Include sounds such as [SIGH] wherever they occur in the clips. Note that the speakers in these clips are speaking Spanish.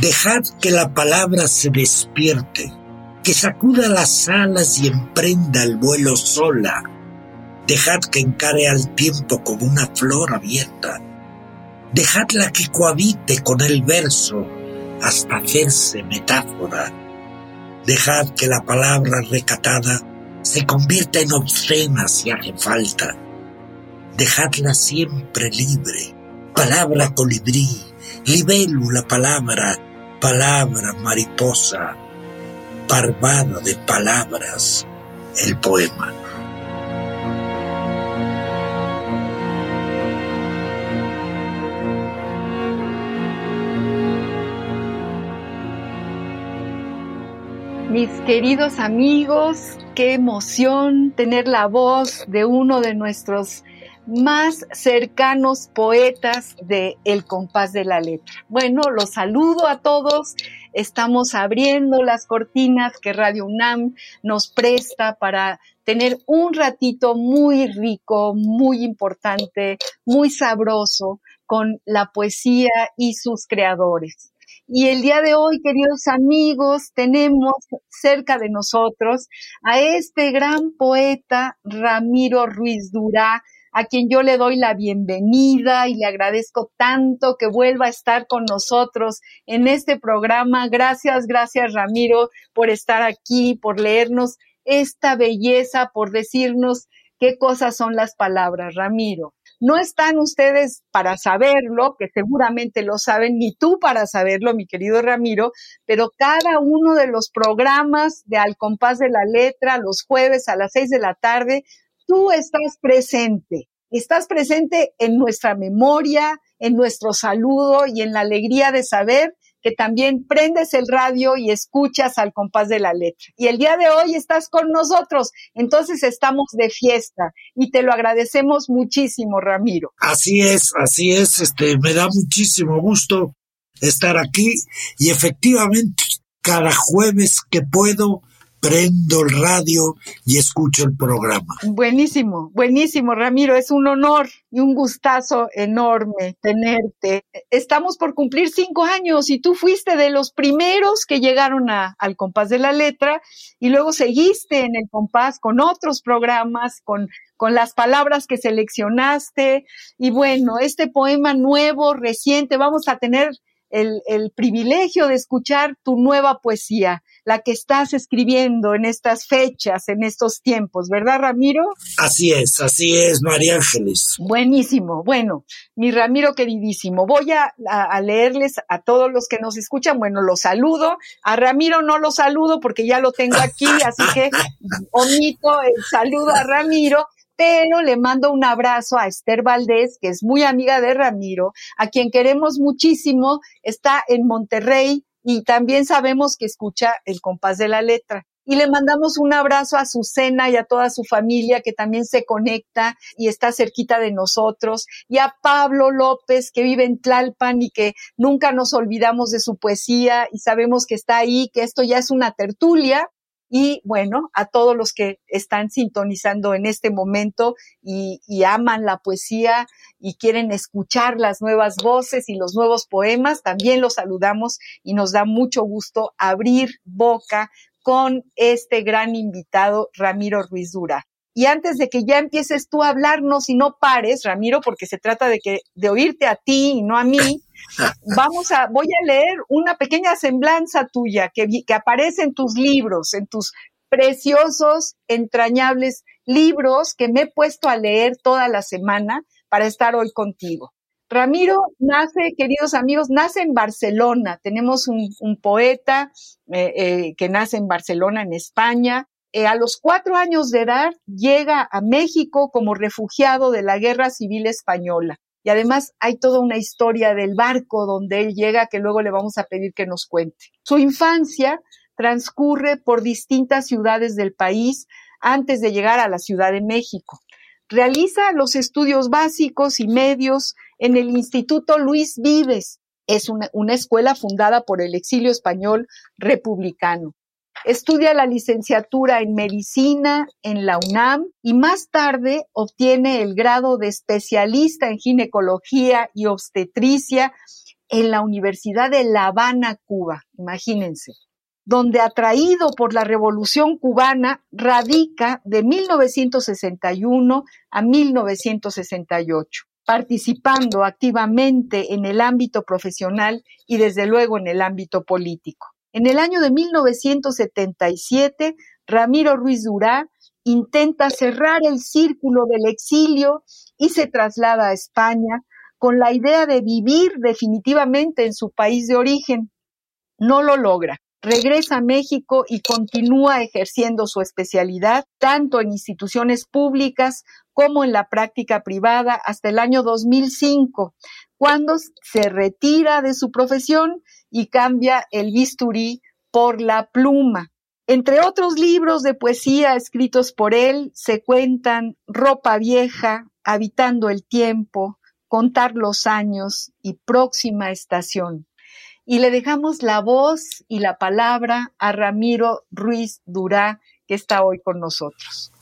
Dejad que la palabra se despierte, que sacuda las alas y emprenda el vuelo sola. Dejad que encare al tiempo como una flor abierta. Dejadla que cohabite con el verso hasta hacerse metáfora. Dejad que la palabra recatada se convierta en obscena si hace falta. Dejadla siempre libre, palabra colibrí, libélula palabra, palabra mariposa, parvada de palabras, el poema. Mis queridos amigos, qué emoción tener la voz de uno de nuestros más cercanos poetas de El compás de la letra. Bueno, los saludo a todos. Estamos abriendo las cortinas que Radio UNAM nos presta para tener un ratito muy rico, muy importante, muy sabroso con la poesía y sus creadores. Y el día de hoy, queridos amigos, tenemos cerca de nosotros a este gran poeta Ramiro Ruiz Durá, a quien yo le doy la bienvenida y le agradezco tanto que vuelva a estar con nosotros en este programa. Gracias, gracias Ramiro por estar aquí, por leernos esta belleza, por decirnos qué cosas son las palabras, Ramiro. No están ustedes para saberlo, que seguramente lo saben, ni tú para saberlo, mi querido Ramiro, pero cada uno de los programas de Al compás de la letra, los jueves a las seis de la tarde, tú estás presente. Estás presente en nuestra memoria, en nuestro saludo y en la alegría de saber que también prendes el radio y escuchas al compás de la letra. Y el día de hoy estás con nosotros, entonces estamos de fiesta y te lo agradecemos muchísimo, Ramiro. Así es, así es, este, me da muchísimo gusto estar aquí y efectivamente cada jueves que puedo prendo el radio y escucho el programa. Buenísimo, buenísimo, Ramiro. Es un honor y un gustazo enorme tenerte. Estamos por cumplir cinco años y tú fuiste de los primeros que llegaron a, al compás de la letra y luego seguiste en el compás con otros programas, con con las palabras que seleccionaste. Y bueno, este poema nuevo, reciente, vamos a tener el, el, privilegio de escuchar tu nueva poesía la que estás escribiendo en estas fechas, en estos tiempos, ¿verdad, Ramiro? Así es, así es, María Ángeles. Buenísimo. Bueno, mi Ramiro queridísimo, voy a, a, leerles a todos los que nos escuchan. Bueno, los saludo. A Ramiro no lo saludo porque ya lo tengo aquí, así que [LAUGHS] omito el saludo a Ramiro pero le mando un abrazo a Esther Valdés, que es muy amiga de Ramiro, a quien queremos muchísimo, está en Monterrey, y también sabemos que escucha el compás de la letra. Y le mandamos un abrazo a Susana y a toda su familia que también se conecta y está cerquita de nosotros. Y a Pablo López que vive en Tlalpan y que nunca nos olvidamos de su poesía y sabemos que está ahí, que esto ya es una tertulia y bueno, a todos los que están sintonizando en este momento y, aman la poesía y quieren escuchar las nuevas voces y los nuevos poemas, también los saludamos y nos da mucho gusto abrir boca con este gran invitado, Ramiro Ruiz Dura. Y antes de que ya empieces tú a hablarnos y no pares, Ramiro, porque se trata de que de oírte a ti y no a mí, vamos a voy a leer una pequeña semblanza tuya que, que aparece en tus libros, en tus preciosos, entrañables libros que me he puesto a leer toda la semana para estar hoy contigo. Ramiro nace, queridos amigos, nace en Barcelona. Tenemos un, poeta eh, eh, que nace en Barcelona, en España. Eh, a los cuatro años de edad llega a México como refugiado de la Guerra Civil Española. Y además hay toda una historia del barco donde él llega que luego le vamos a pedir que nos cuente. Su infancia transcurre por distintas ciudades del país antes de llegar a la Ciudad de México. Realiza los estudios básicos y medios en el Instituto Luis Vives. Es una, escuela fundada por el exilio español republicano. Estudia la licenciatura en medicina en la UNAM y más tarde obtiene el grado de especialista en ginecología y obstetricia en la Universidad de La Habana, Cuba. Imagínense donde atraído por la Revolución cubana radica de 1961 a 1968, participando activamente en el ámbito profesional y desde luego en el ámbito político. En el año de 1977, Ramiro Ruiz Durá intenta cerrar el círculo del exilio y se traslada a España con la idea de vivir definitivamente en su país de origen. No lo logra regresa a México y continúa ejerciendo su especialidad tanto en instituciones públicas como en la práctica privada hasta el año 2005, cuando se retira de su profesión y cambia el bisturí por la pluma. Entre otros libros de poesía escritos por él se cuentan Ropa Vieja, Habitando el Tiempo, Contar los Años y Próxima Estación y le dejamos la voz y la palabra a Ramiro Ruiz Durá, que está hoy con nosotros.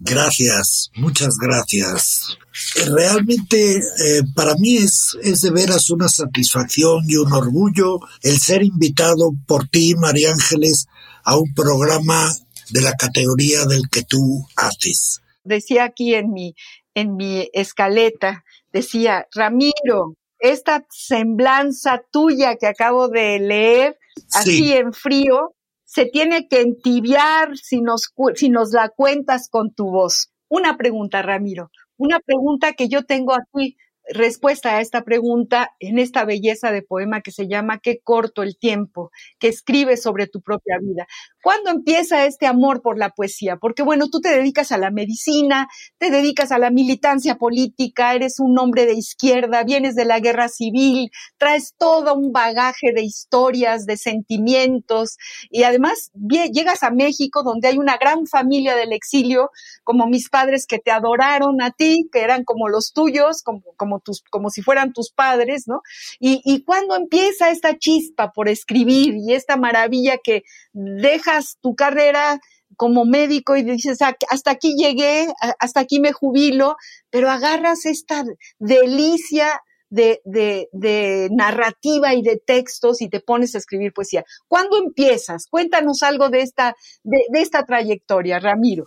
Gracias, muchas gracias. Realmente eh, para mí es, es de veras una satisfacción y un orgullo el ser invitado por ti, María Ángeles, a un programa de la categoría del que tú haces. Decía aquí en mi, en mi escaleta, decía, Ramiro, esta semblanza tuya que acabo de leer, así en frío, se tiene que entibiar si nos, si nos la cuentas con tu voz. Una pregunta, Ramiro, una pregunta que yo tengo aquí respuesta a esta pregunta en esta belleza de poema que se llama Qué corto el tiempo, que escribe sobre tu propia vida. ¿Cuándo empieza este amor por la poesía? Porque bueno, tú te dedicas a la medicina, te dedicas a la militancia política, eres un hombre de izquierda, vienes de la guerra civil, traes todo un bagaje de historias, de sentimientos y además llegas a México donde hay una gran familia del exilio, como mis padres que te adoraron a ti, que eran como los tuyos, como, como tus, como si fueran tus padres, ¿no? Y, y cuando empieza esta chispa por escribir y esta maravilla que dejas tu carrera como médico y dices, hasta aquí llegué, hasta aquí me jubilo, pero agarras esta delicia de, de, narrativa y de textos y te pones a escribir poesía. ¿Cuándo empiezas? Cuéntanos algo de esta, de, de esta trayectoria, Ramiro.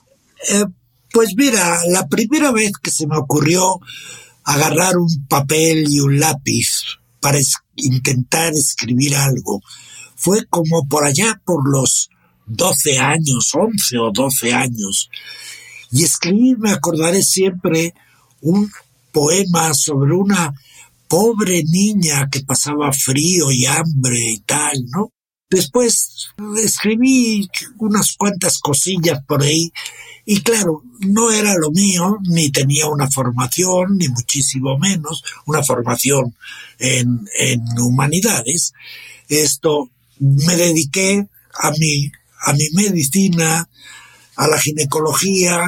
Eh, pues mira, la primera vez que se me ocurrió agarrar un papel y un lápiz para intentar escribir algo. Fue como por allá por los 12 años, 11 o 12 años. Y escribí, me acordaré siempre, un poema sobre una pobre niña que pasaba frío y hambre y tal, ¿no? Después escribí unas cuantas cosillas por ahí y claro, no era lo mío, ni tenía una formación, ni muchísimo menos una formación en, en humanidades. Esto me dediqué a mi, a mi medicina, a la ginecología,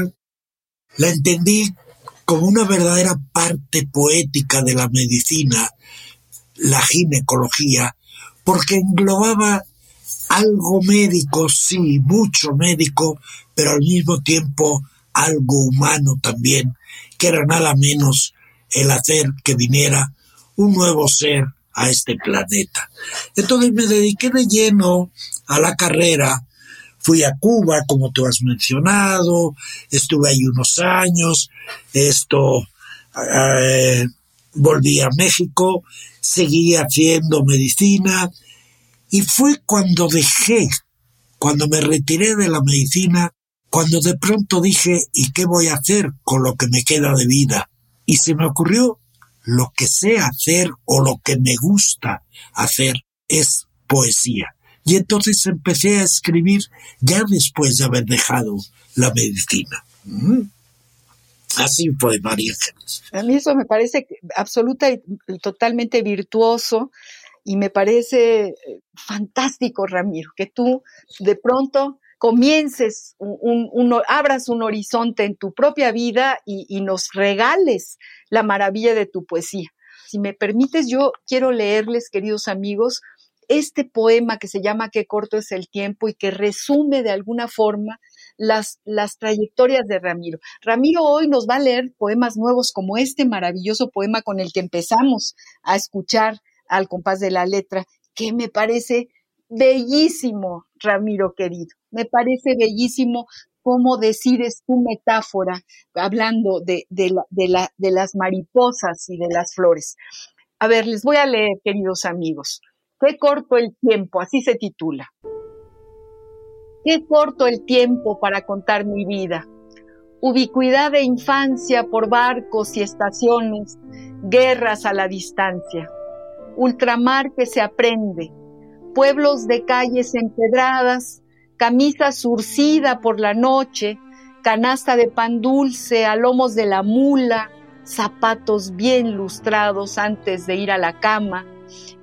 la entendí como una verdadera parte poética de la medicina, la ginecología, porque englobaba algo médico, sí, mucho médico, pero al mismo tiempo algo humano también, que era nada menos el hacer que viniera un nuevo ser a este planeta. Entonces me dediqué de lleno a la carrera, fui a Cuba, como tú has mencionado, estuve ahí unos años, esto, eh, volví a México, seguí haciendo medicina, y fue cuando dejé, cuando me retiré de la medicina, cuando de pronto dije, ¿y qué voy a hacer con lo que me queda de vida? Y se me ocurrió lo que sé hacer o lo que me gusta hacer es poesía. Y entonces empecé a escribir ya después de haber dejado la medicina. Mm. Así fue, María A mí eso me parece absoluta y totalmente virtuoso y me parece eh, fantástico, Ramiro, que tú de pronto comiences, un, abras un horizonte en tu propia vida y, nos regales la maravilla de tu poesía. Si me permites, yo quiero leerles, queridos amigos, este poema que se llama Qué corto es el tiempo y que resume de alguna forma las, las trayectorias de Ramiro. Ramiro hoy nos va a leer poemas nuevos como este maravilloso poema con el que empezamos a escuchar al compás de la letra, que me parece bellísimo, Ramiro querido. Me parece bellísimo cómo decides tu metáfora hablando de, de, la, de las mariposas y de las flores. A ver, les voy a leer, queridos amigos. Qué corto el tiempo, así se titula. Qué corto el tiempo para contar mi vida. Ubicuidad de infancia por barcos y estaciones, guerras a la distancia. Ultramar que se aprende, pueblos de calles empedradas, camisa surcida por la noche, canasta de pan dulce a lomos de la mula, zapatos bien lustrados antes de ir a la cama,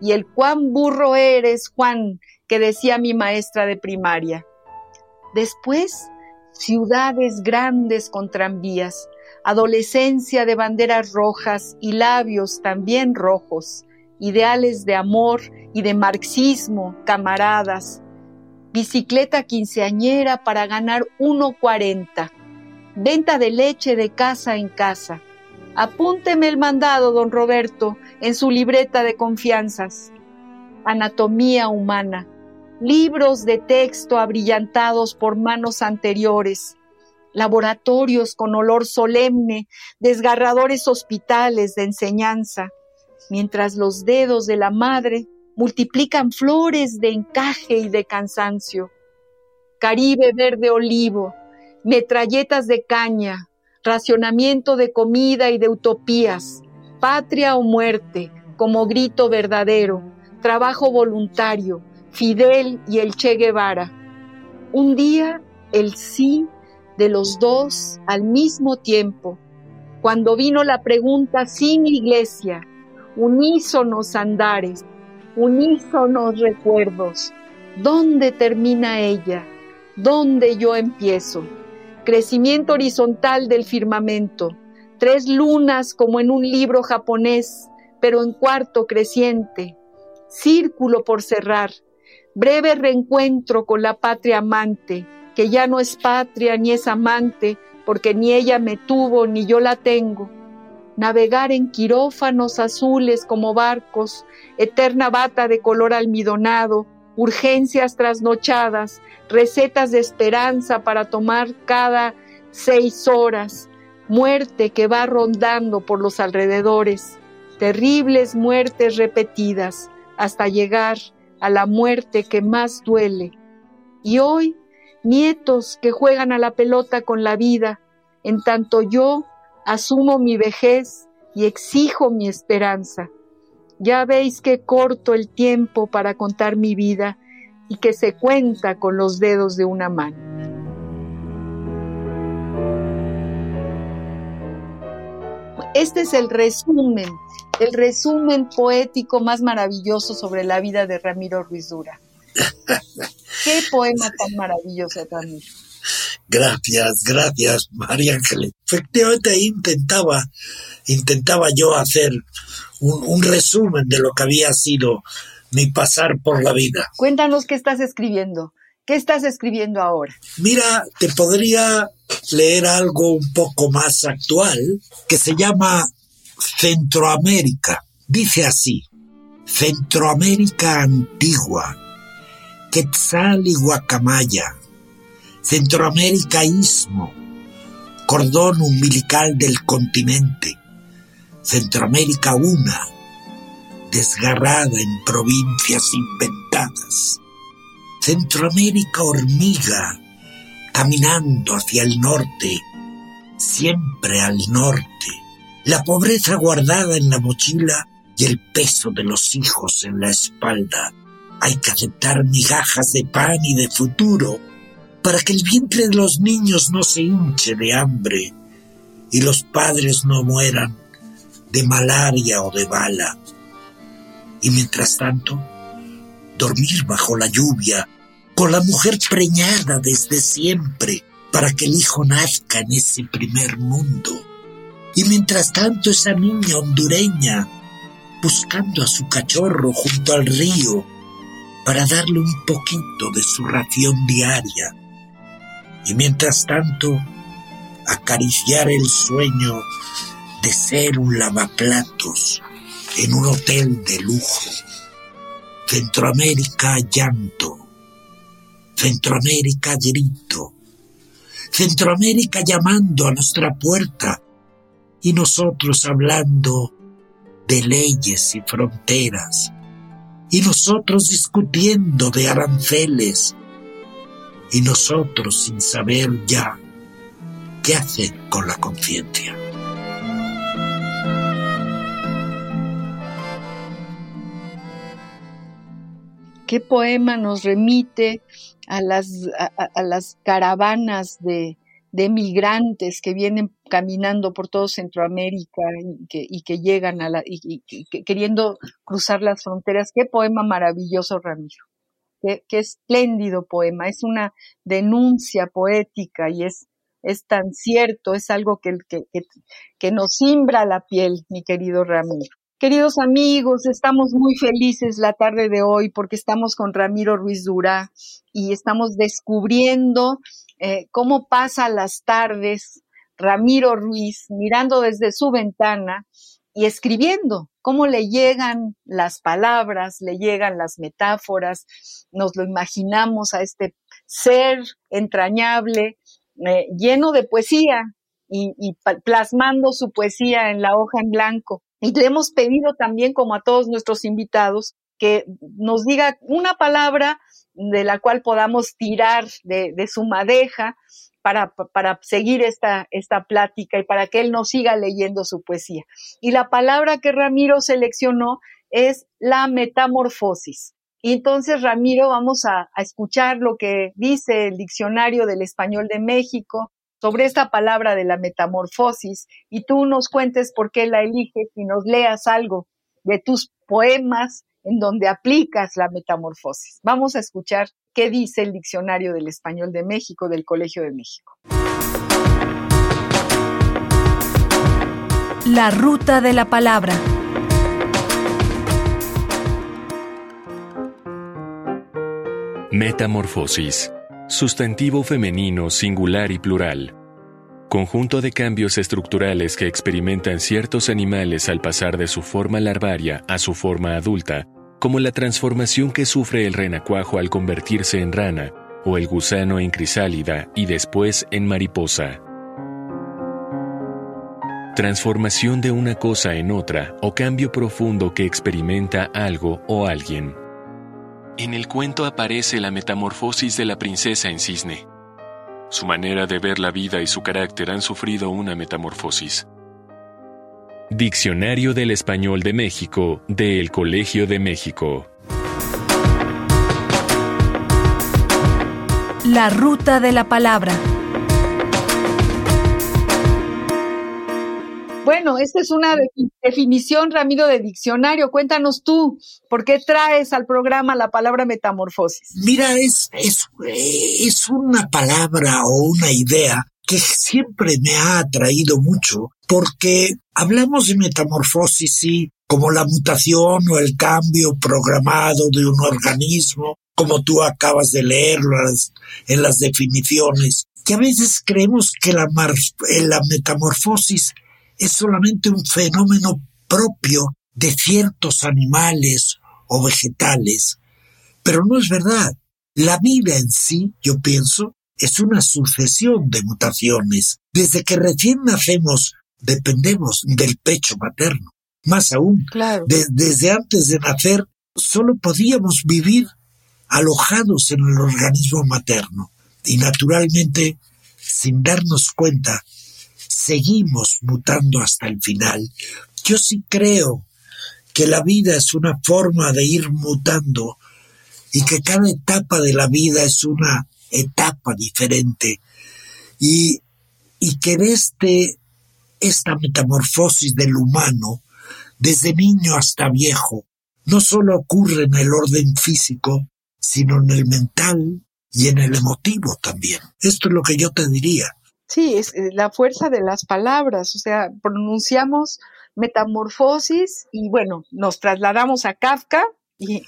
y el cuán burro eres, Juan, que decía mi maestra de primaria. Después, ciudades grandes con tranvías, adolescencia de banderas rojas y labios también rojos, ideales de amor y de marxismo, camaradas, bicicleta quinceañera para ganar 1.40, venta de leche de casa en casa. Apúnteme el mandado, don Roberto, en su libreta de confianzas. Anatomía humana, libros de texto abrillantados por manos anteriores, laboratorios con olor solemne, desgarradores hospitales de enseñanza, mientras los dedos de la madre multiplican flores de encaje y de cansancio. Caribe verde olivo, metralletas de caña, racionamiento de comida y de utopías, patria o muerte, como grito verdadero, trabajo voluntario, Fidel y el Che Guevara. Un día el sí de los dos al mismo tiempo, cuando vino la pregunta sin iglesia, unísonos andares, unísonos recuerdos. ¿Dónde termina ella? ¿Dónde yo empiezo? Crecimiento horizontal del firmamento, tres lunas como en un libro japonés, pero en cuarto creciente, círculo por cerrar, breve reencuentro con la patria amante, que ya no es patria ni es amante, porque ni ella me tuvo ni yo la tengo navegar en quirófanos azules como barcos, eterna bata de color almidonado, urgencias trasnochadas, recetas de esperanza para tomar cada seis horas, muerte que va rondando por los alrededores, terribles muertes repetidas hasta llegar a la muerte que más duele. Y hoy, nietos que juegan a la pelota con la vida, en tanto yo asumo mi vejez y exijo mi esperanza. Ya veis que corto el tiempo para contar mi vida y que se cuenta con los dedos de una mano. Este es el resumen, el resumen poético más maravilloso sobre la vida de Ramiro Ruiz Dura. [LAUGHS] Qué poema tan maravilloso, Ramiro. Gracias, gracias, María Ángeles. Efectivamente intentaba, intentaba yo hacer un, un, resumen de lo que había sido mi pasar por la vida. Cuéntanos qué estás escribiendo. ¿Qué estás escribiendo ahora? Mira, te podría leer algo un poco más actual que se llama Centroamérica. Dice así, Centroamérica antigua, Quetzal y Guacamaya, Centroamérica Istmo, cordón umbilical del continente, Centroamérica una, desgarrada en provincias inventadas, Centroamérica hormiga, caminando hacia el norte, siempre al norte, la pobreza guardada en la mochila y el peso de los hijos en la espalda. Hay que aceptar migajas de pan y de futuro para que el vientre de los niños no se hinche de hambre y los padres no mueran de malaria o de bala. Y mientras tanto, dormir bajo la lluvia con la mujer preñada desde siempre para que el hijo nazca en ese primer mundo. Y mientras tanto esa niña hondureña buscando a su cachorro junto al río para darle un poquito de su ración diaria. Y mientras tanto acariciar el sueño de ser un lavaplatos en un hotel de lujo. Centroamérica llanto, Centroamérica grito, Centroamérica llamando a nuestra puerta y nosotros hablando de leyes y fronteras, y nosotros discutiendo de aranceles, y nosotros sin saber ya qué hacer con la conciencia. ¿Qué poema nos remite a las, a, las caravanas de, de, migrantes que vienen caminando por todo Centroamérica y que, y que llegan a la, y, queriendo cruzar las fronteras? Qué poema maravilloso, Ramiro. Qué, espléndido poema. Es una denuncia poética y es, es tan cierto, es algo que, que, que nos simbra la piel, mi querido Ramiro. Queridos amigos, estamos muy felices la tarde de hoy porque estamos con Ramiro Ruiz Durá y estamos descubriendo eh, cómo pasa las tardes Ramiro Ruiz mirando desde su ventana y escribiendo, cómo le llegan las palabras, le llegan las metáforas, nos lo imaginamos a este ser entrañable, eh, lleno de poesía y, y plasmando su poesía en la hoja en blanco. Y le hemos pedido también, como a todos nuestros invitados, que nos diga una palabra de la cual podamos tirar de, su madeja para, para seguir esta, esta plática y para que él nos siga leyendo su poesía. Y la palabra que Ramiro seleccionó es la metamorfosis. Y entonces, Ramiro, vamos a, a escuchar lo que dice el Diccionario del Español de México, sobre esta palabra de la metamorfosis y tú nos cuentes por qué la eliges y nos leas algo de tus poemas en donde aplicas la metamorfosis. Vamos a escuchar qué dice el Diccionario del Español de México del Colegio de México. La ruta de la palabra. Metamorfosis Sustantivo femenino singular y plural. Conjunto de cambios estructurales que experimentan ciertos animales al pasar de su forma larvaria a su forma adulta, como la transformación que sufre el renacuajo al convertirse en rana, o el gusano en crisálida y después en mariposa. Transformación de una cosa en otra o cambio profundo que experimenta algo o alguien. En el cuento aparece la metamorfosis de la princesa en cisne. Su manera de ver la vida y su carácter han sufrido una metamorfosis. Diccionario del Español de México, del Colegio de México. La ruta de la palabra. Bueno, esta es una definición, Ramiro, de diccionario. Cuéntanos tú, ¿por qué traes al programa la palabra metamorfosis? Mira, es, es, es una palabra o una idea que siempre me ha atraído mucho, porque hablamos de metamorfosis, sí, como la mutación o el cambio programado de un organismo, como tú acabas de leerlo en las definiciones, que a veces creemos que la, la metamorfosis es solamente un fenómeno propio de ciertos animales o vegetales. Pero no es verdad. La vida en sí, yo pienso, es una sucesión de mutaciones. Desde que recién nacemos, dependemos del pecho materno. Más aún, desde antes de nacer, solo podíamos vivir alojados en el organismo materno. Y naturalmente, sin darnos cuenta, seguimos mutando hasta el final. Yo sí creo que la vida es una forma de ir mutando y que cada etapa de la vida es una etapa diferente y, y que este, esta metamorfosis del humano, desde niño hasta viejo, no solo ocurre en el orden físico, sino en el mental y en el emotivo también. Esto es lo que yo te diría. Sí, es eh, la fuerza de las palabras, o sea, pronunciamos metamorfosis y bueno, nos trasladamos a Kafka y,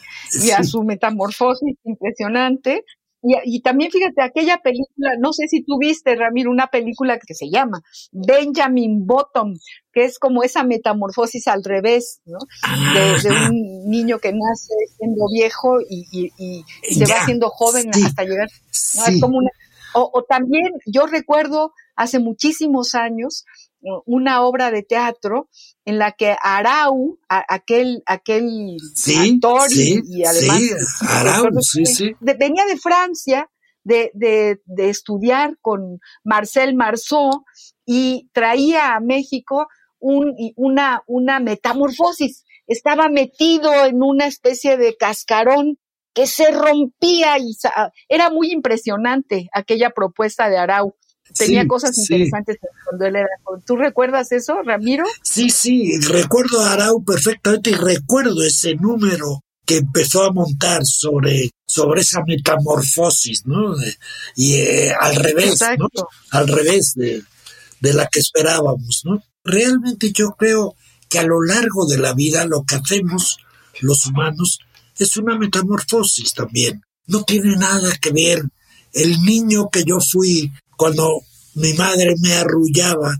a su metamorfosis impresionante. Y, también fíjate, aquella película, no sé si tú viste, Ramiro, una película que se llama Benjamin Bottom, que es como esa metamorfosis al revés, ¿no? De, un niño que nace siendo viejo y, se va haciendo joven hasta llegar. o, o, también yo recuerdo hace muchísimos años una obra de teatro en la que Arau, aquel, aquel actor y, además venía de Francia de, de, de, estudiar con Marcel Marceau y traía a México un, una, una metamorfosis. Estaba metido en una especie de cascarón que se rompía y era muy impresionante aquella propuesta de Arau tenía cosas interesantes cuando él era ¿Tú recuerdas eso, Ramiro? Sí, sí, recuerdo a Arau perfectamente y recuerdo ese número que empezó a montar sobre, sobre esa metamorfosis, ¿no? y eh, al revés, ¿no? Al revés de, de la que esperábamos, ¿no? Realmente yo creo que a lo largo de la vida lo que hacemos los humanos es una metamorfosis también. No tiene nada que ver el niño que yo fui cuando mi madre me arrullaba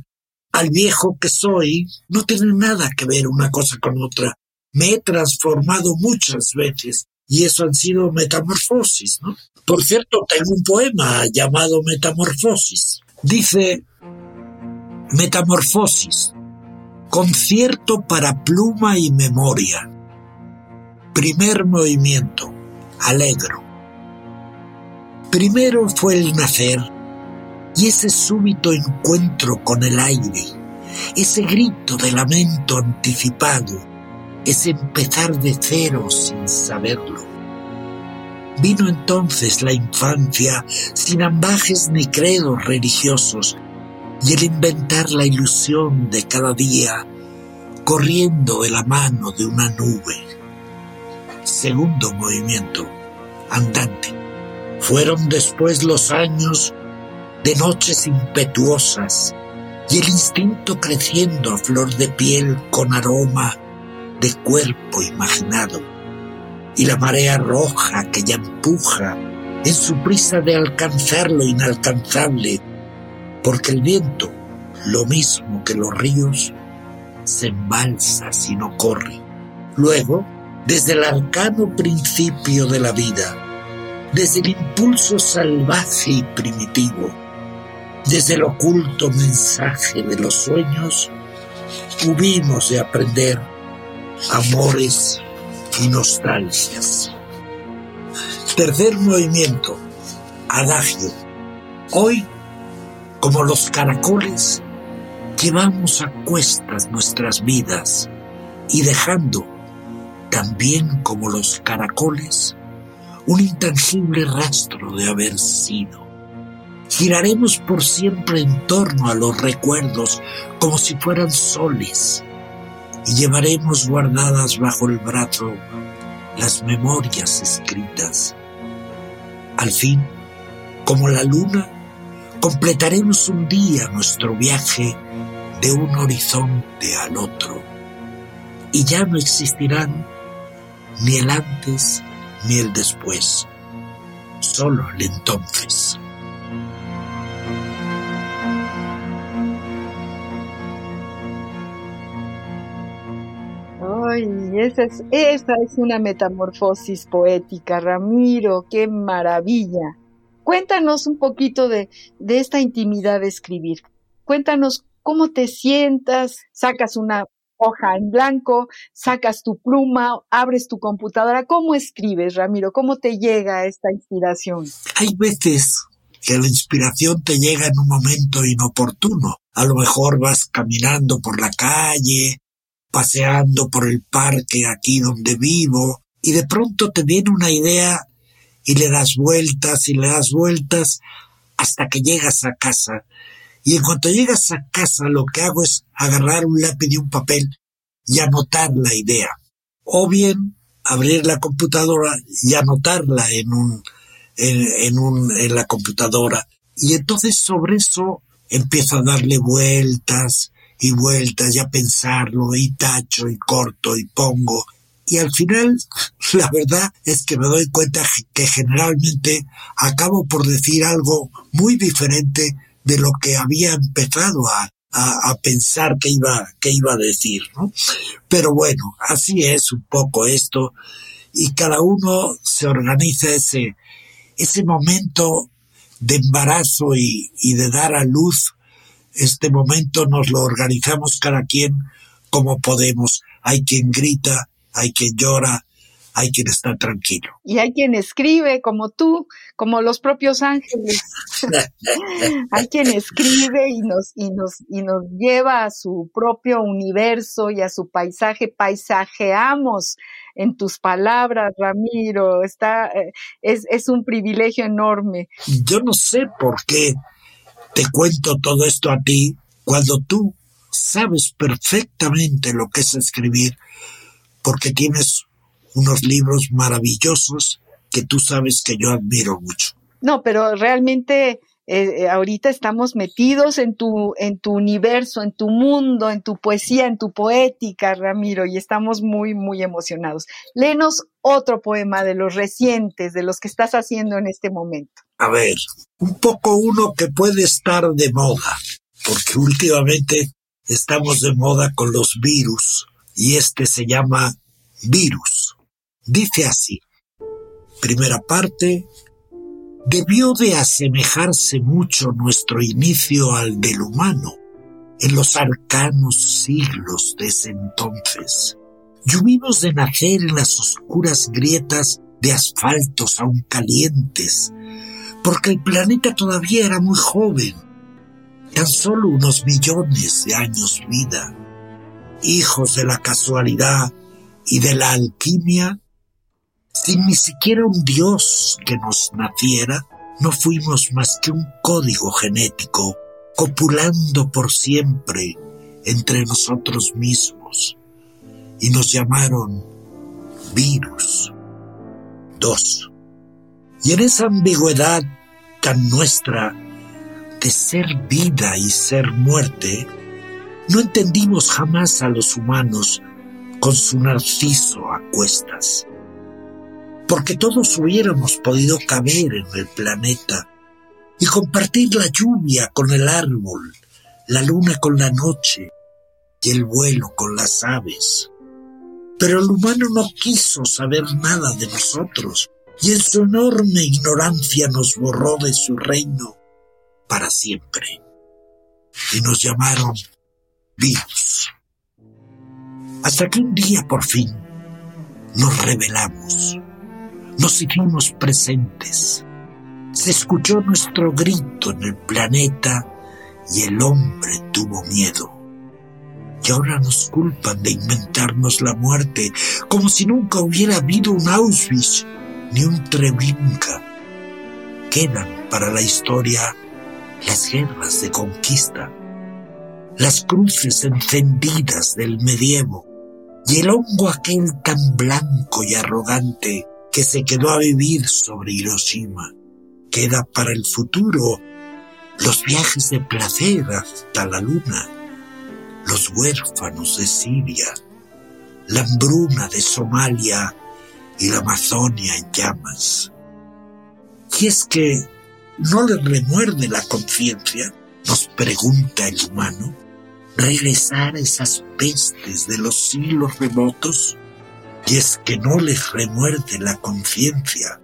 al viejo que soy, no tiene nada que ver una cosa con otra. Me he transformado muchas veces y eso han sido metamorfosis, ¿no? Por cierto, tengo un poema llamado Metamorfosis. Dice Metamorfosis, concierto para pluma y memoria. Primer movimiento, alegro. Primero fue el nacer, y ese súbito encuentro con el aire, ese grito de lamento anticipado, ese empezar de cero sin saberlo. Vino entonces la infancia sin ambajes ni credos religiosos y el inventar la ilusión de cada día corriendo de la mano de una nube. Segundo movimiento, andante. Fueron después los años de noches impetuosas y el instinto creciendo a flor de piel con aroma de cuerpo imaginado y la marea roja que ya empuja en su prisa de alcanzar lo inalcanzable, porque el viento, lo mismo que los ríos, se embalsa si no corre. Luego, desde el arcano principio de la vida, desde el impulso salvaje y primitivo, desde el oculto mensaje de los sueños, hubimos de aprender amores y nostalgias. Tercer movimiento, adagio. Hoy, como los caracoles, llevamos a cuestas nuestras vidas y dejando, también como los caracoles, un intangible rastro de haber sido. Giraremos por siempre en torno a los recuerdos como si fueran soles y llevaremos guardadas bajo el brazo las memorias escritas. Al fin, como la luna, completaremos un día nuestro viaje de un horizonte al otro y ya no existirán ni el antes ni el después, solo el entonces. Ay, esa es, esa es una metamorfosis poética, Ramiro, qué maravilla. Cuéntanos un poquito de, de esta intimidad de escribir. Cuéntanos cómo te sientas, sacas una hoja en blanco, sacas tu pluma, abres tu computadora. ¿Cómo escribes, Ramiro? ¿Cómo te llega esta inspiración? Hay veces que la inspiración te llega en un momento inoportuno A lo mejor vas caminando por la calle, paseando por el parque aquí donde vivo, y de pronto te viene una idea y le das vueltas y le das vueltas hasta que llegas a casa. Y en cuanto llegas a casa lo que hago es agarrar un lápiz y un papel y anotar la idea. O bien abrir la computadora y anotarla en un, en, un, en la computadora. Y entonces sobre eso empiezo a darle vueltas y vueltas y a pensarlo y tacho y corto y pongo. Y al final, [LAUGHS] la verdad es que me doy cuenta que generalmente acabo por decir algo muy diferente de lo que había empezado a, a, pensar que iba, que iba a decir, ¿no? Pero bueno, así es un poco esto, y cada uno se organiza ese, ese momento de embarazo y, y de dar a luz, este momento nos lo organizamos cada quien como podemos. Hay quien grita, hay quien llora, hay quien está tranquilo. Y hay quien escribe como tú, como los propios ángeles. [LAUGHS] hay quien escribe y nos, y, nos, y nos lleva a su propio universo y a su paisaje. Paisajeamos en tus palabras, Ramiro. Está, eh, es, es un privilegio enorme. Yo no sé por qué te cuento todo esto a ti cuando tú sabes perfectamente lo que es escribir, porque tienes unos libros maravillosos que tú sabes que yo admiro mucho. No, pero realmente eh, eh, ahorita estamos metidos en tu, en tu universo, en tu mundo, en tu poesía, en tu poética, Ramiro, y estamos muy, muy emocionados. Léenos otro poema de los recientes, de los que estás haciendo en este momento. A ver, un poco uno que puede estar de moda, porque últimamente estamos de moda con los virus, y este se llama Virus. Dice así, primera parte, debió de asemejarse mucho nuestro inicio al del humano en los arcanos siglos de ese entonces. Y de nacer en las oscuras grietas de asfaltos aún calientes, porque el planeta todavía era muy joven, tan solo unos millones de años vida. Hijos de la casualidad y de la alquimia, sin ni siquiera un dios que nos naciera, no fuimos más que un código genético copulando por siempre entre nosotros mismos. Y nos llamaron virus. Dos. Y en esa ambigüedad tan nuestra de ser vida y ser muerte, no entendimos jamás a los humanos con su narciso a cuestas porque todos hubiéramos podido caber en el planeta y compartir la lluvia con el árbol, la luna con la noche y el vuelo con las aves. Pero el humano no quiso saber nada de nosotros y en su enorme ignorancia nos borró de su reino para siempre. Y nos llamaron vivos. Hasta que un día por fin nos revelamos nos hicimos presentes. Se escuchó nuestro grito en el planeta y el hombre tuvo miedo. Y ahora nos culpan de inventarnos la muerte, como si nunca hubiera habido un Auschwitz ni un Treblinka. Quedan para la historia las guerras de conquista, las cruces encendidas del medievo y el hongo aquel tan blanco y arrogante que se quedó a vivir sobre Hiroshima. Queda para el futuro los viajes de placer hasta la luna, los huérfanos de Siria, la hambruna de Somalia y la Amazonia en llamas. Y es que no le remuerde la conciencia, nos pregunta el humano, regresar a esas pestes de los siglos remotos y es que no les remuerde la conciencia.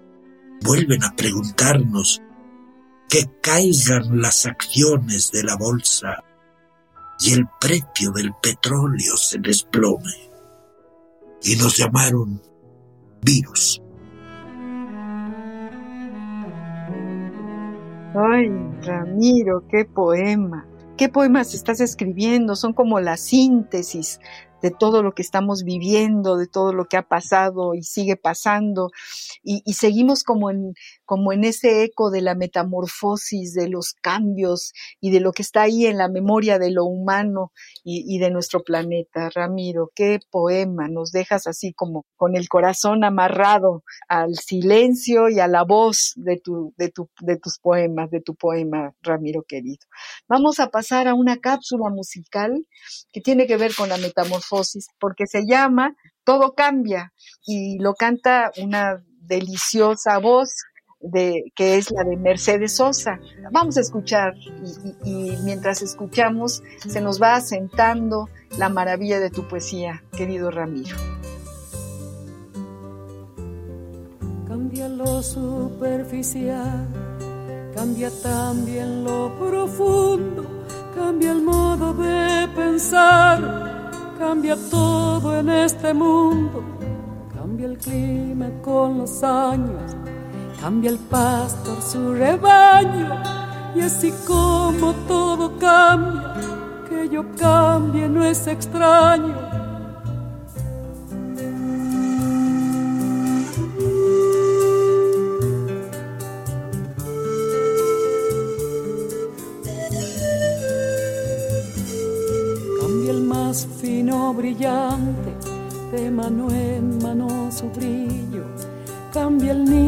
Vuelven a preguntarnos que caigan las acciones de la bolsa y el precio del petróleo se desplome. Y nos llamaron virus. Ay, Ramiro, qué poema. ¿Qué poemas estás escribiendo? Son como la síntesis de todo lo que estamos viviendo, de todo lo que ha pasado y sigue pasando, y, seguimos como en, como en ese eco de la metamorfosis, de los cambios y de lo que está ahí en la memoria de lo humano y, de nuestro planeta. Ramiro, qué poema, nos dejas así como con el corazón amarrado al silencio y a la voz de, tu, de, tu, de tus poemas, de tu poema, Ramiro querido. Vamos a pasar a una cápsula musical que tiene que ver con la metamorfosis porque se llama Todo cambia y lo canta una deliciosa voz de, que es la de Mercedes Sosa. Vamos a escuchar y, y, mientras escuchamos se nos va asentando la maravilla de tu poesía, querido Ramiro. Cambia lo superficial, cambia también lo profundo, cambia el modo de pensar Cambia todo en este mundo, cambia el clima con los años, cambia el pastor su rebaño, y así como todo cambia, que yo cambie no es extraño brillante, de mano en mano su brillo. Cambia el nido, el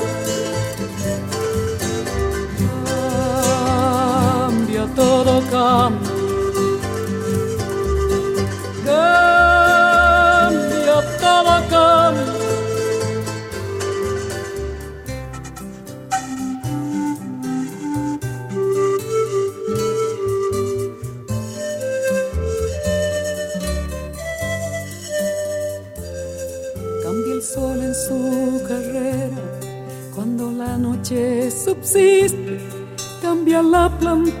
Cambia, todo cambia. Cambia, todo cambia. subsiste, cambia la planta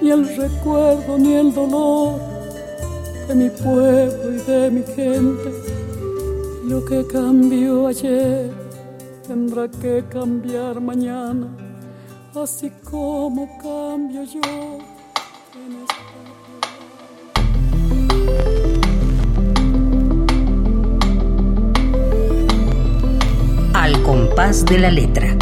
ni el recuerdo ni el dolor de mi pueblo y de mi gente. Lo que cambió ayer tendrá que cambiar mañana, así como cambio yo. Al compás de la letra.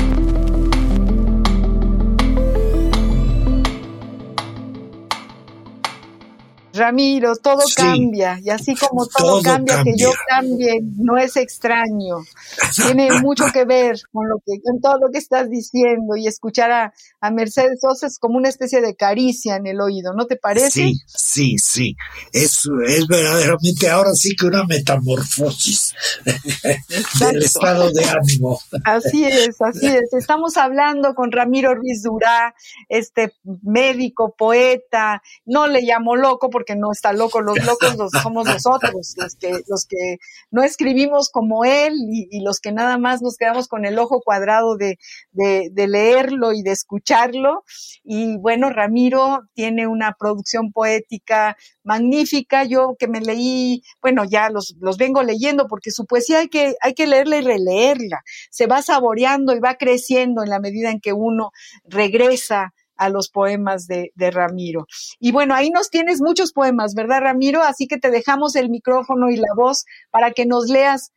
Ramiro, todo cambia y así como todo, cambia, que yo cambie no es extraño. [LAUGHS] Tiene mucho que ver con lo que con todo lo que estás diciendo y escuchar a, Mercedes Sosa es como una especie de caricia en el oído, ¿no te parece? Sí, sí, sí. Es, es verdaderamente ahora sí que una metamorfosis [LAUGHS] del estado de ánimo. Así es, así es. Estamos hablando con Ramiro Ruiz Durá, este médico, poeta, no le llamo loco porque que no está loco, los locos somos nosotros, los que, los que no escribimos como él y, los que nada más nos quedamos con el ojo cuadrado de, de, leerlo y de escucharlo. Y bueno, Ramiro tiene una producción poética magnífica. Yo que me leí, bueno, ya los, los vengo leyendo porque su poesía hay que, hay que leerla y releerla. Se va saboreando y va creciendo en la medida en que uno regresa a los poemas de, Ramiro. Y bueno, ahí nos tienes muchos poemas, ¿verdad, Ramiro? Así que te dejamos el micrófono y la voz para que nos leas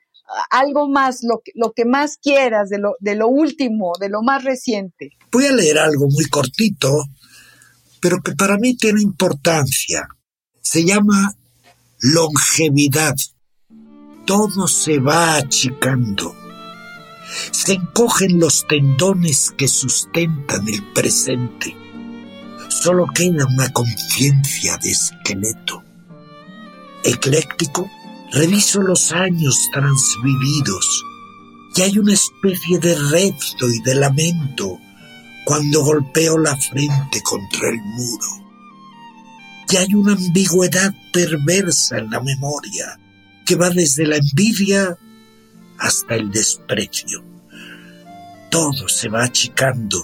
algo más, lo, lo que más quieras, de lo, de lo último, de lo más reciente. Voy a leer algo muy cortito, pero que para mí tiene importancia. Se llama longevidad. Todo se va achicando. Se encogen los tendones que sustentan el presente. Solo queda una conciencia de esqueleto. Ecléctico, reviso los años transvividos y hay una especie de reto y de lamento cuando golpeo la frente contra el muro. Y hay una ambigüedad perversa en la memoria que va desde la envidia hasta el desprecio. Todo se va achicando.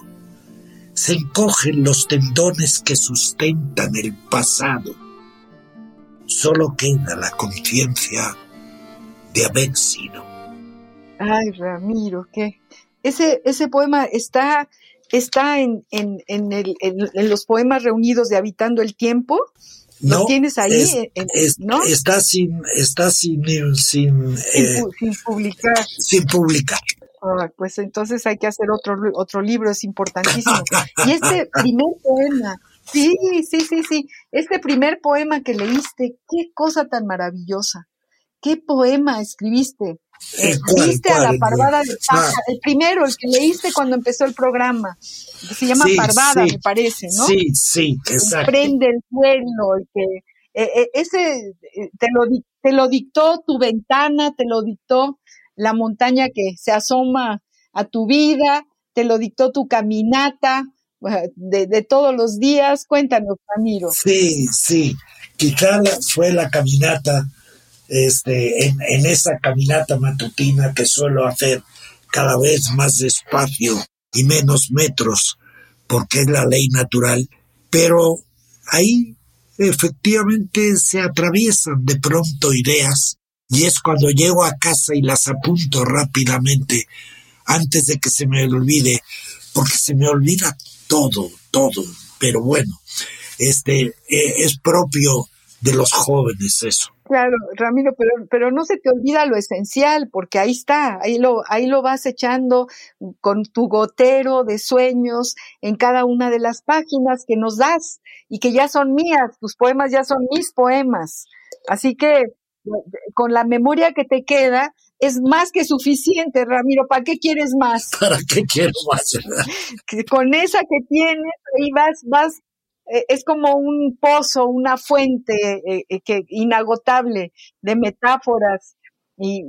Se encogen los tendones que sustentan el pasado. Solo queda la conciencia de haber sido. Ay, Ramiro, que ese, ese poema está, está en, en, en, los poemas reunidos de Habitando el Tiempo. ¿Lo tienes ahí? ¿no? Está sin, está sin, sin, eh, sin, publicar. Sin publicar. Ah, pues entonces hay que hacer otro, otro libro, es importantísimo. y este [LAUGHS] primer poema, sí, sí, sí, sí, este primer poema que leíste, qué cosa tan maravillosa. ¿Qué poema escribiste? Viste a la parvada de pájaro, el primero, el que leíste cuando empezó el programa, se llama Parvada, me parece, ¿no? Sí, sí, exacto. Prende el suelo, y que eh, eh, ese eh, te lo, te lo dictó tu ventana, te lo dictó la montaña que se asoma a tu vida, te lo dictó tu caminata de, de todos los días. Cuéntanos, Ramiro. Sí, sí, quizá fue la caminata este, en, en esa caminata matutina que suelo hacer cada vez más despacio y menos metros, porque es la ley natural, pero ahí efectivamente se atraviesan de pronto ideas y es cuando llego a casa y las apunto rápidamente antes de que se me olvide, porque se me olvida todo, todo, pero bueno, este eh, es propio de los jóvenes eso. Claro, Ramiro, pero, pero no se te olvida lo esencial, porque ahí está, ahí lo, ahí lo vas echando con tu gotero de sueños en cada una de las páginas que nos das y que ya son mías, tus poemas ya son mis poemas. Así que con la memoria que te queda, es más que suficiente, Ramiro. ¿Para qué quieres más? [LAUGHS] ¿Para qué quiero más? Con esa que tienes, ahí vas, vas es como un pozo, una fuente eh, eh, que inagotable de metáforas y,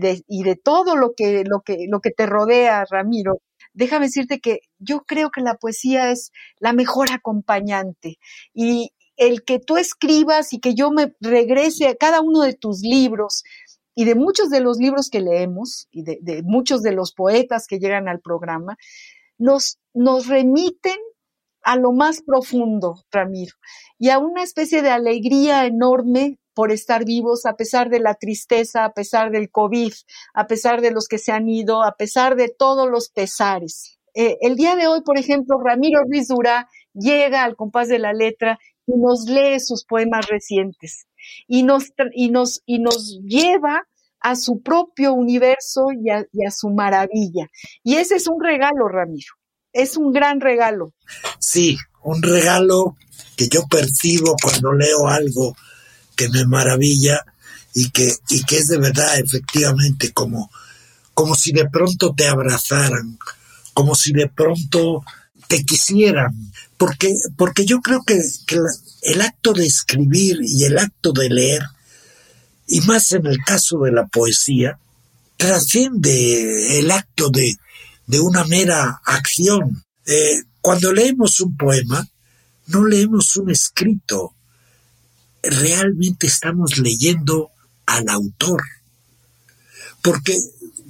de, y, de, todo lo que, lo, que, lo que te rodea, Ramiro. Déjame decirte que yo creo que la poesía es la mejor acompañante y el que tú escribas y que yo me regrese a cada uno de tus libros y de muchos de los libros que leemos y de, de muchos de los poetas que llegan al programa, nos, nos remiten a lo más profundo, Ramiro, y a una especie de alegría enorme por estar vivos a pesar de la tristeza, a pesar del COVID, a pesar de los que se han ido, a pesar de todos los pesares. Eh, el día de hoy, por ejemplo, Ramiro Ruiz Durá llega al compás de la letra y nos lee sus poemas recientes y nos, y nos, y nos lleva a su propio universo y a su maravilla. Y ese es un regalo, Ramiro es un gran regalo. Sí, un regalo que yo percibo cuando leo algo que me maravilla y que, y que es de verdad efectivamente como, como si de pronto te abrazaran, como si de pronto te quisieran, porque, porque yo creo que, que el acto de escribir y el acto de leer, y más en el caso de la poesía, trasciende el acto de, de una mera acción. Eh, cuando leemos un poema, no leemos un escrito, realmente estamos leyendo al autor. Porque,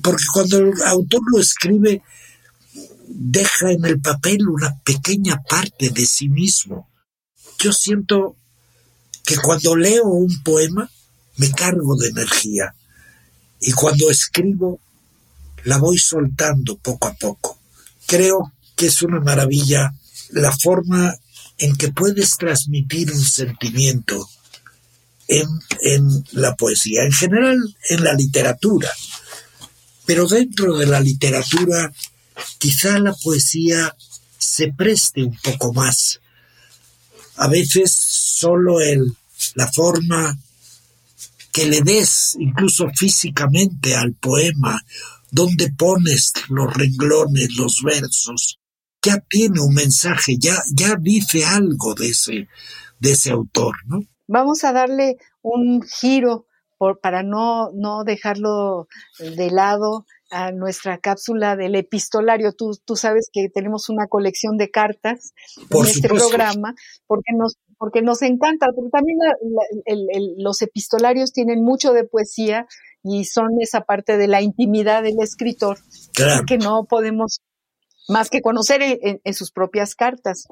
porque cuando el autor lo escribe, deja en el papel una pequeña parte de sí mismo. Yo siento que cuando leo un poema me cargo de energía y cuando escribo la voy soltando poco a poco. Creo que es una maravilla la forma en que puedes transmitir un sentimiento en, en la poesía, en general en la literatura. Pero dentro de la literatura, quizá la poesía se preste un poco más. A veces solo el, la forma que le des, incluso físicamente, al poema, donde pones los renglones, los versos, ya tiene un mensaje, ya, ya dice algo de ese, de ese autor, ¿no? Vamos a darle un giro por, para no, no dejarlo de lado a nuestra cápsula del epistolario. Tú, tú sabes que tenemos una colección de cartas en este programa porque nos, porque nos encanta, porque también los epistolarios tienen mucho de poesía y son esa parte de la intimidad del escritor que no podemos más que conocer en, sus propias cartas.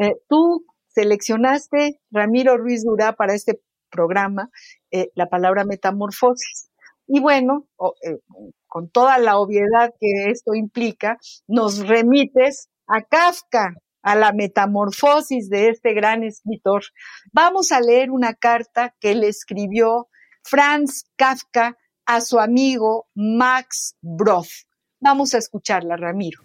Eh, tú seleccionaste, Ramiro Ruiz Durá, para este programa, eh, la palabra metamorfosis. Y bueno, eh, con toda la obviedad que esto implica, nos remites a Kafka, a la metamorfosis de este gran escritor. Vamos a leer una carta que le escribió Franz Kafka a su amigo Max Broth. Vamos a escucharla, Ramiro.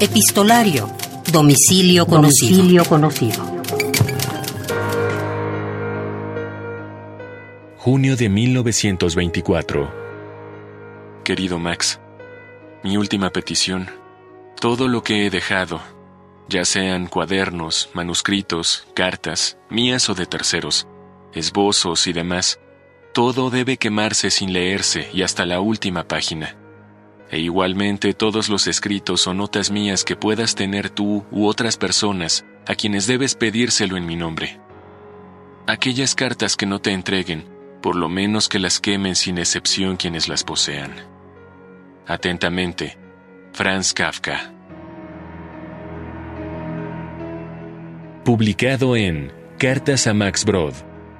Epistolario. Domicilio conocido. Domicilio conocido. Junio de 1924. Querido Max, mi última petición, todo lo que he dejado, ya sean cuadernos, manuscritos, cartas, mías o de terceros, esbozos y demás, todo debe quemarse sin leerse y hasta la última página. E igualmente todos los escritos o notas mías que puedas tener tú u otras personas a quienes debes pedírselo en mi nombre. Aquellas cartas que no te entreguen, por lo menos que las quemen sin excepción quienes las posean. Atentamente, Franz Kafka. Publicado en Cartas a Max Brod,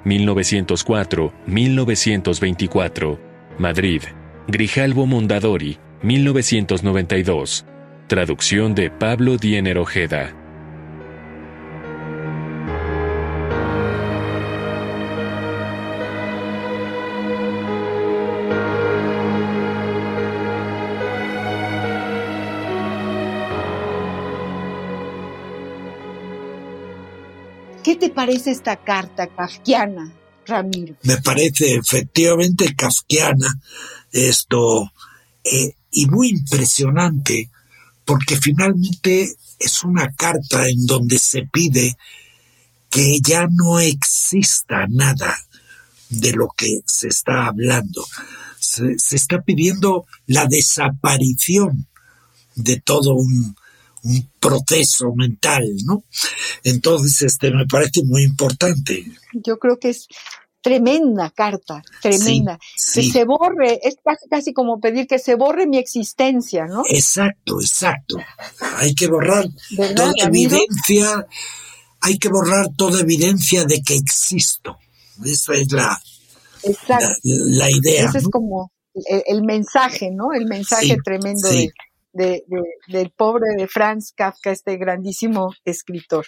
1904-1924, Madrid, Grijalvo Mondadori, 1992. Traducción de Pablo Diener Ojeda. Parece esta carta kafkiana, Ramiro? Me parece efectivamente kafkiana esto eh, y muy impresionante porque finalmente es una carta en donde se pide que ya no exista nada de lo que se está hablando. Se, se está pidiendo la desaparición de todo un, un proceso mental, ¿no? Entonces, este, me parece muy importante. Yo creo que es tremenda carta, tremenda. Que se borre, es casi, casi como pedir que se borre mi existencia, ¿no? Exacto, exacto. Hay que borrar toda evidencia, hay que borrar toda evidencia de que existo. Esa es la, la, idea. Ese es como el, mensaje, ¿no? El mensaje tremendo de de, del pobre de Franz Kafka, este grandísimo escritor.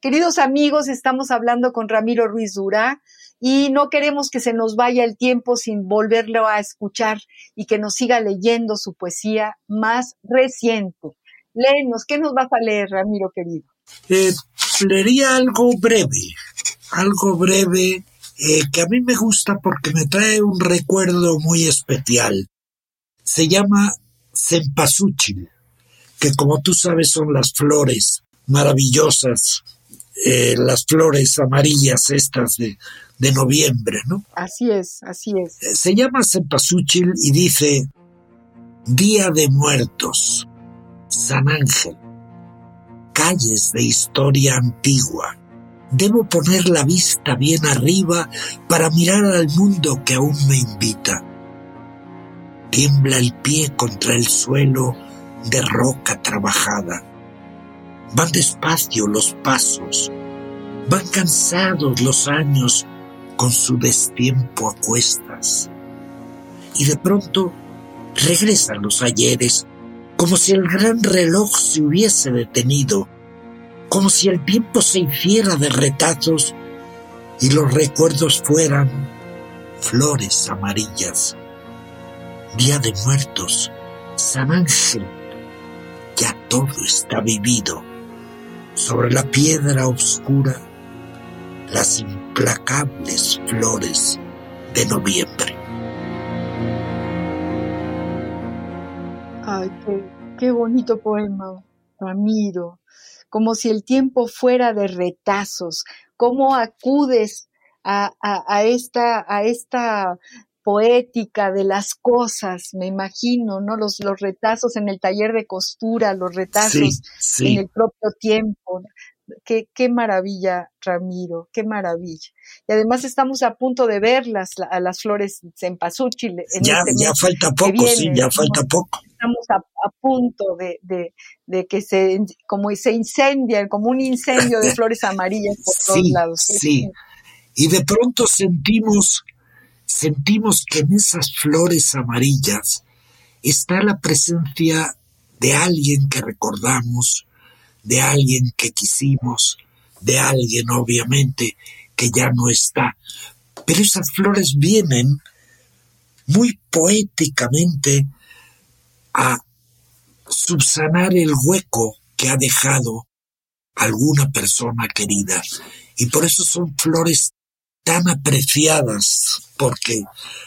Queridos amigos, estamos hablando con Ramiro Ruiz Durá y no queremos que se nos vaya el tiempo sin volverlo a escuchar y que nos siga leyendo su poesía más reciente. Léenos, ¿qué nos vas a leer, Ramiro querido? Eh, leería algo breve, algo breve eh, que a mí me gusta porque me trae un recuerdo muy especial. Se llama cempasúchil, que como tú sabes son las flores maravillosas, eh, las flores amarillas estas de, de, noviembre, ¿no? Así es, así es. Eh, se llama cempasúchil y dice Día de Muertos, San Ángel, calles de historia antigua. Debo poner la vista bien arriba para mirar al mundo que aún me invita tiembla el pie contra el suelo de roca trabajada. Van despacio los pasos, van cansados los años con su destiempo a cuestas. Y de pronto regresan los ayeres como si el gran reloj se hubiese detenido, como si el tiempo se hiciera de retazos y los recuerdos fueran flores amarillas. Día de muertos, San ya todo está vivido. Sobre la piedra oscura, las implacables flores de noviembre. Ay, qué, bonito poema, Ramiro. Como si el tiempo fuera de retazos. ¿Cómo acudes a, esta, a esta poética de las cosas, me imagino, ¿no? Los, los retazos en el taller de costura, los retazos en el propio tiempo. Qué, qué, maravilla, Ramiro, qué maravilla. Y además estamos a punto de verlas, a las flores en Pazúchil. ya, este ya falta poco, sí, ya falta poco. Estamos a, a punto de, de, de, que se, como se incendian, como un incendio de [LAUGHS] flores amarillas por todos lados. Sí, y de pronto sentimos, sentimos que en esas flores amarillas está la presencia de alguien que recordamos, de alguien que quisimos, de alguien obviamente que ya no está. Pero esas flores vienen muy poéticamente a subsanar el hueco que ha dejado alguna persona querida. Y por eso son flores tan apreciadas, porque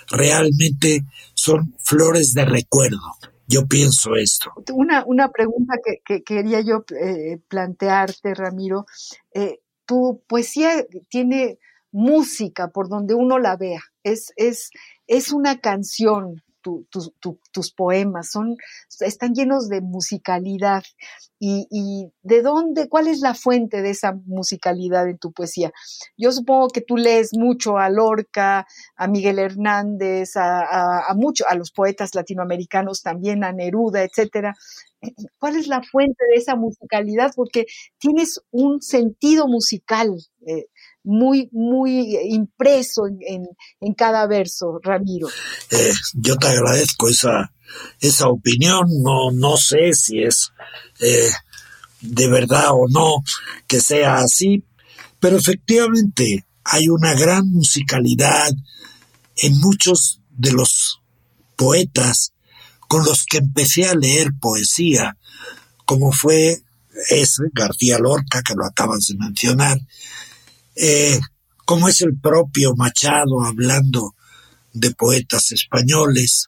realmente son flores de recuerdo. Yo pienso esto. Una, una pregunta que, quería yo eh, plantearte, Ramiro. Eh, tu poesía tiene música por donde uno la vea. Es, es, es una canción, tus poemas, son, están llenos de musicalidad. Y, de dónde, cuál es la fuente de esa musicalidad en tu poesía? Yo supongo que tú lees mucho a Lorca, a Miguel Hernández, a, a, mucho, a los poetas latinoamericanos también, a Neruda, etcétera. ¿Cuál es la fuente de esa musicalidad? Porque tienes un sentido musical. Eh, muy, muy impreso en, en, cada verso, Ramiro. Eh, yo te agradezco esa, esa opinión, no, no sé si es eh, de verdad o no que sea así, pero efectivamente hay una gran musicalidad en muchos de los poetas con los que empecé a leer poesía, como fue ese García Lorca, que lo acabas de mencionar, eh, como es el propio Machado hablando de poetas españoles,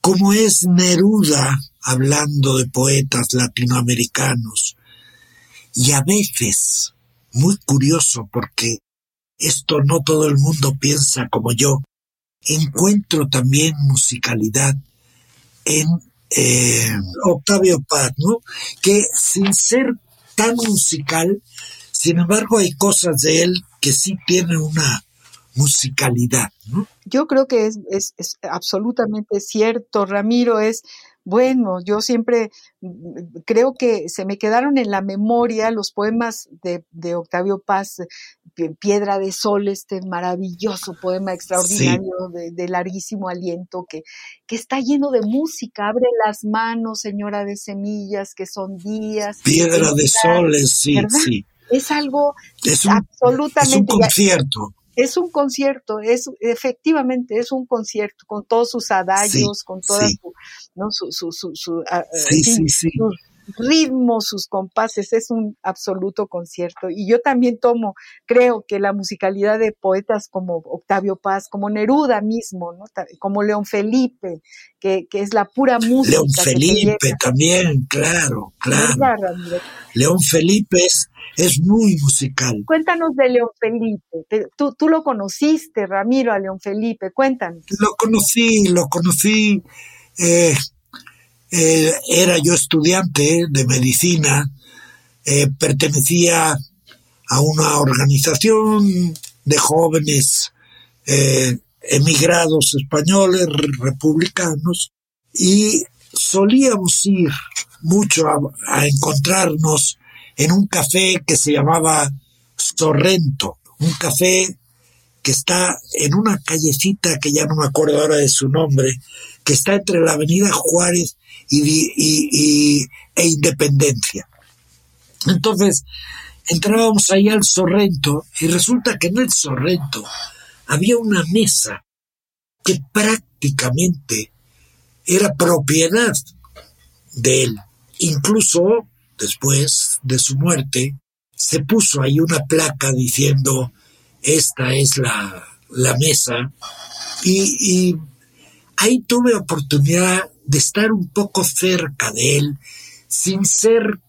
como es Neruda hablando de poetas latinoamericanos. Y a veces, muy curioso porque esto no todo el mundo piensa como yo, encuentro también musicalidad en eh, Octavio Paz, ¿no? Que sin ser tan musical, sin embargo, hay cosas de él que sí tienen una musicalidad, ¿no? Yo creo que es, es, es absolutamente cierto, Ramiro, es bueno, yo siempre mm, creo que se me quedaron en la memoria los poemas de, de Octavio Paz, Piedra de Sol, este maravilloso poema extraordinario de, de, larguísimo aliento que, que está lleno de música. Abre las manos, señora de semillas, que son días. Piedra de Sol, sí, sí es algo absolutamente... Es un concierto. Es un concierto, es efectivamente es un concierto con todos sus adagios, con todas su, ¿no? su, su, su, su ah, sus ritmos, sus compases, es un absoluto concierto. Y yo también tomo, creo que la musicalidad de poetas como Octavio Paz, como Neruda mismo, ¿no? como León Felipe, que, que es la pura música. León Felipe también, claro, claro. León Felipe es es muy musical. Cuéntanos de León Felipe. Tú, tú lo conociste, Ramiro, a León Felipe. Cuéntanos. Lo conocí, lo conocí. Eh, eh, era yo estudiante de medicina, eh, pertenecía a una organización de jóvenes emigrados españoles, republicanos, y solíamos ir mucho a encontrarnos en un café que se llamaba Sorrento, un café que está en una callecita que ya no me acuerdo ahora de su nombre, que está entre la avenida Juárez y, e Independencia. Entonces, entrábamos ahí al Sorrento y resulta que en el Sorrento había una mesa que prácticamente era propiedad de él. Incluso después de su muerte, se puso ahí una placa diciendo, esta es la, mesa, y, y ahí tuve oportunidad de estar un poco cerca de él, sin ser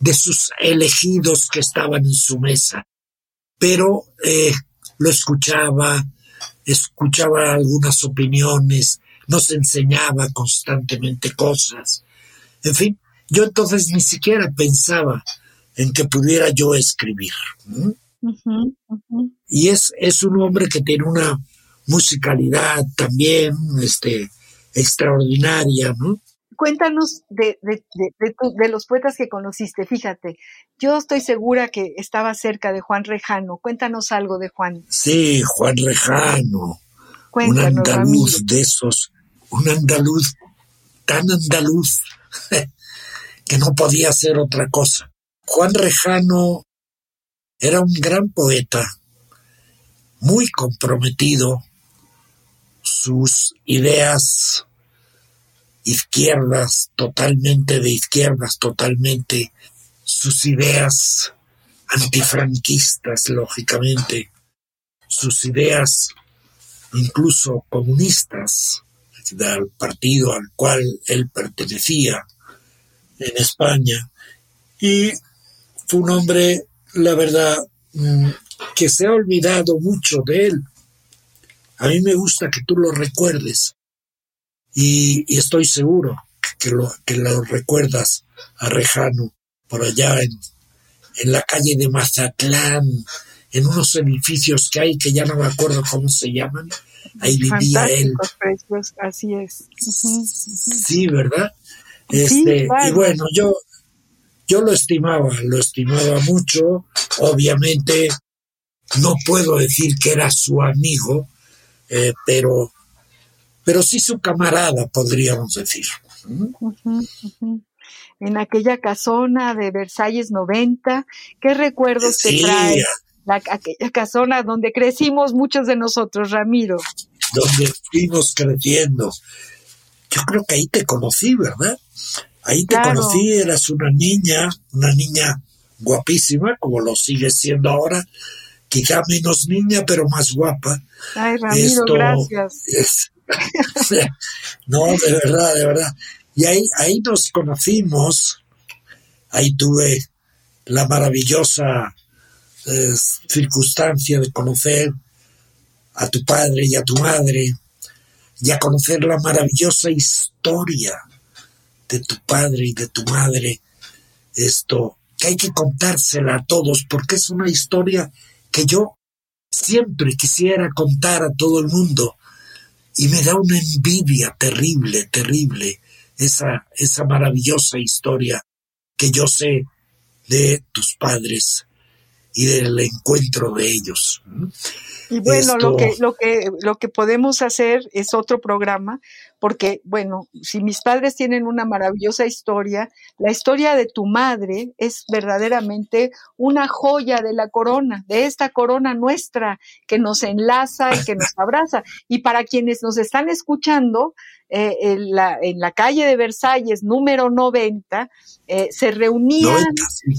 de sus elegidos que estaban en su mesa, pero eh, lo escuchaba, escuchaba algunas opiniones, nos enseñaba constantemente cosas. En fin, yo entonces ni siquiera pensaba en que pudiera yo escribir. Y es, es un hombre que tiene una musicalidad también este, extraordinaria, ¿no? Cuéntanos de, de, los poetas que conociste. Fíjate, yo estoy segura que estaba cerca de Juan Rejano. Cuéntanos algo de Juan. Sí, Juan Rejano. un andaluz de esos, un andaluz tan andaluz [LAUGHS] que no podía ser otra cosa. Juan Rejano era un gran poeta, muy comprometido, sus ideas izquierdas, totalmente de izquierdas, totalmente, sus ideas antifranquistas, lógicamente, sus ideas incluso comunistas, del partido al cual él pertenecía en España, y fue un hombre, la verdad, mm, que se ha olvidado mucho de él. A mí me gusta que tú lo recuerdes y, estoy seguro que lo, que lo recuerdas a Rejano por allá en, en la calle de Mazatlán, en unos edificios que hay que ya no me acuerdo cómo se llaman. Ahí vivía él. así es. Sí, ¿verdad? Este, Y bueno, yo, yo lo estimaba, lo estimaba mucho. Obviamente no puedo decir que era su amigo, eh, pero, pero sí su camarada, podríamos decir. En aquella casona de Versalles 90, ¿qué recuerdos te trae? La, aquella casona donde crecimos muchos de nosotros, Ramiro. Donde fuimos creciendo. Yo creo que ahí te conocí, ¿verdad? Ahí te conocí, eras una niña, una niña guapísima, como lo sigue siendo ahora, quizá menos niña, pero más guapa. Ay, Ramiro, gracias. [LAUGHS] no, de verdad, de verdad. Y ahí, ahí nos conocimos, ahí tuve la maravillosa eh, circunstancia de conocer a tu padre y a tu madre, y a conocer la maravillosa historia de tu padre y de tu madre. Esto que hay que contársela a todos porque es una historia que yo siempre quisiera contar a todo el mundo y me da una envidia terrible, terrible esa, esa maravillosa historia que yo sé de tus padres y del encuentro de ellos. Y bueno, lo que, lo que, lo que podemos hacer es otro programa, porque, bueno, si mis padres tienen una maravillosa historia, la historia de tu madre es verdaderamente una joya de la corona, de esta corona nuestra que nos enlaza y que nos abraza. Y para quienes nos están escuchando, eh, en, la, en, la, calle de Versalles, número 90, eh, se reunía,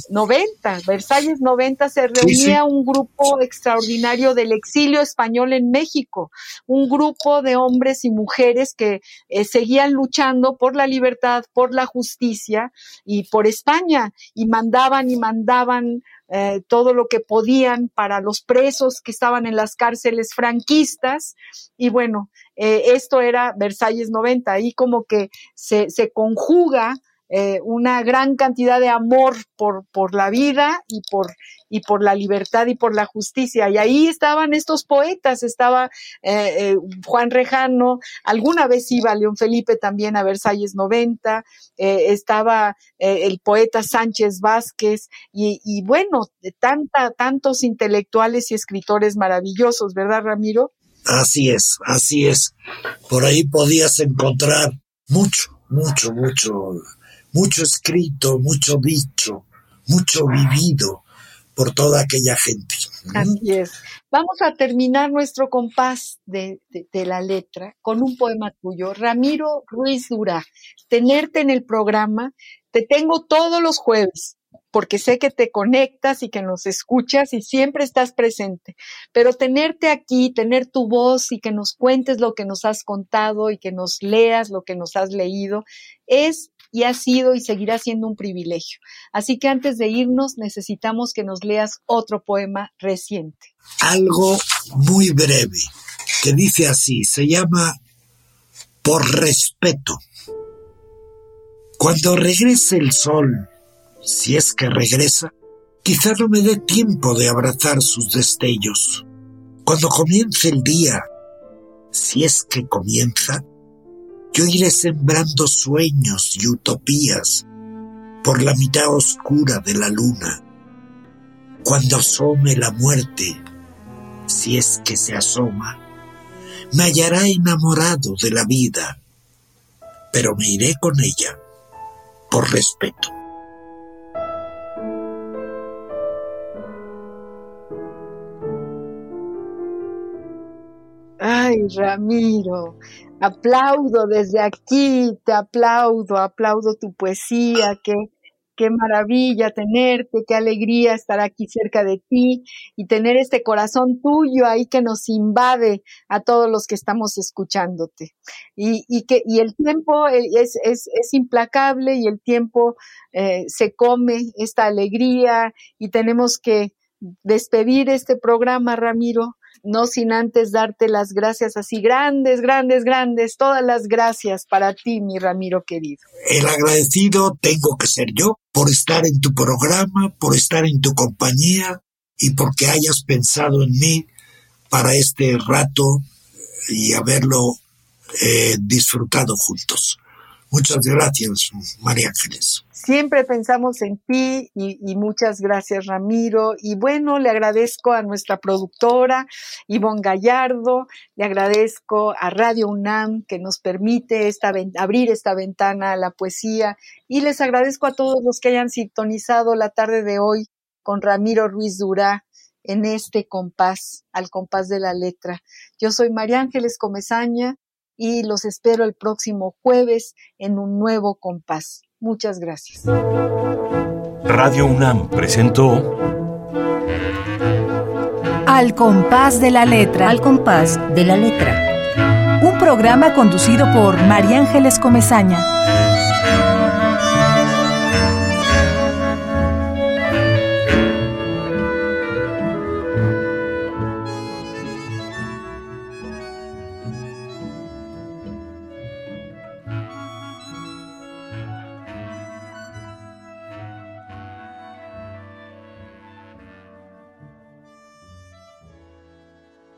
90, Versalles 90, se reunía un grupo extraordinario del exilio español en México, un grupo de hombres y mujeres que eh, seguían luchando por la libertad, por la justicia y por España, y mandaban y mandaban eh, todo lo que podían para los presos que estaban en las cárceles franquistas. Y bueno, eh, esto era Versalles 90, ahí como que se, se conjuga eh, una gran cantidad de amor por, por la vida y por, y por la libertad y por la justicia. Y ahí estaban estos poetas, estaba eh, eh, Juan Rejano, alguna vez iba León Felipe también a Versalles 90, estaba el poeta Sánchez Vázquez y, y bueno, tanta, tantos intelectuales y escritores maravillosos, ¿verdad, Ramiro? Así es, así es. Por ahí podías encontrar mucho, mucho, mucho mucho escrito, mucho dicho, mucho vivido por toda aquella gente. Así es. Vamos a terminar nuestro compás de, la letra con un poema tuyo. Ramiro Ruiz Dura, tenerte en el programa, te tengo todos los jueves, porque sé que te conectas y que nos escuchas y siempre estás presente. Pero tenerte aquí, tener tu voz y que nos cuentes lo que nos has contado y que nos leas lo que nos has leído, es y ha sido y seguirá siendo un privilegio. Así que antes de irnos necesitamos que nos leas otro poema reciente. Algo muy breve, que dice así, se llama Por respeto. Cuando regrese el sol, si es que regresa, quizá no me dé tiempo de abrazar sus destellos. Cuando comience el día, si es que comienza, yo iré sembrando sueños y utopías por la mitad oscura de la luna. Cuando asome la muerte, si es que se asoma, me hallará enamorado de la vida, pero me iré con ella por respeto. Ramiro, aplaudo desde aquí, te aplaudo, aplaudo tu poesía, qué, qué maravilla tenerte, qué alegría estar aquí cerca de ti y tener este corazón tuyo ahí que nos invade a todos los que estamos escuchándote. Y, y que, y el tiempo es, es, es implacable y el tiempo eh, se come esta alegría y tenemos que despedir este programa, Ramiro, no sin antes darte las gracias así grandes, grandes, grandes, todas las gracias para ti, mi Ramiro querido. El agradecido tengo que ser yo por estar en tu programa, por estar en tu compañía y porque hayas pensado en mí para este rato y haberlo eh, disfrutado juntos. Muchas gracias, María Ángeles. Siempre pensamos en ti y, muchas gracias Ramiro. Y bueno, le agradezco a nuestra productora Ivonne Gallardo, le agradezco a Radio UNAM que nos permite esta, abrir esta ventana a la poesía y les agradezco a todos los que hayan sintonizado la tarde de hoy con Ramiro Ruiz Durá en este compás, al compás de la letra. Yo soy María Ángeles Comezaña y los espero el próximo jueves en un nuevo compás. Muchas gracias. Radio UNAM presentó Al compás de la letra. Al compás de la letra. Un programa conducido por María Ángeles Comezaña.